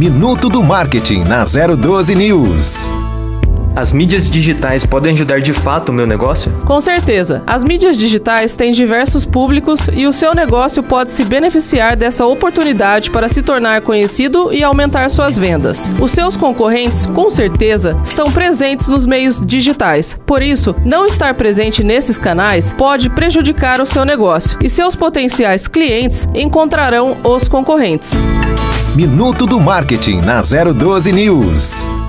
Minuto do Marketing na 012 News. As mídias digitais podem ajudar de fato o meu negócio? Com certeza. As mídias digitais têm diversos públicos e o seu negócio pode se beneficiar dessa oportunidade para se tornar conhecido e aumentar suas vendas. Os seus concorrentes, com certeza, estão presentes nos meios digitais. Por isso, não estar presente nesses canais pode prejudicar o seu negócio e seus potenciais clientes encontrarão os concorrentes. Minuto do Marketing na 012 News.